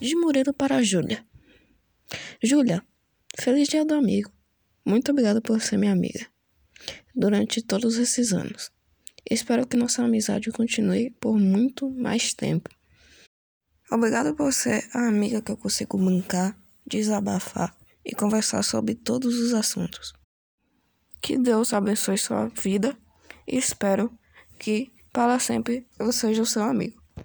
de Murilo para Júlia. Júlia, feliz dia do amigo. Muito obrigado por ser minha amiga durante todos esses anos. Espero que nossa amizade continue por muito mais tempo. Obrigado por ser a amiga que eu consigo brincar, desabafar e conversar sobre todos os assuntos. Que Deus abençoe sua vida e espero que para sempre eu seja o seu amigo.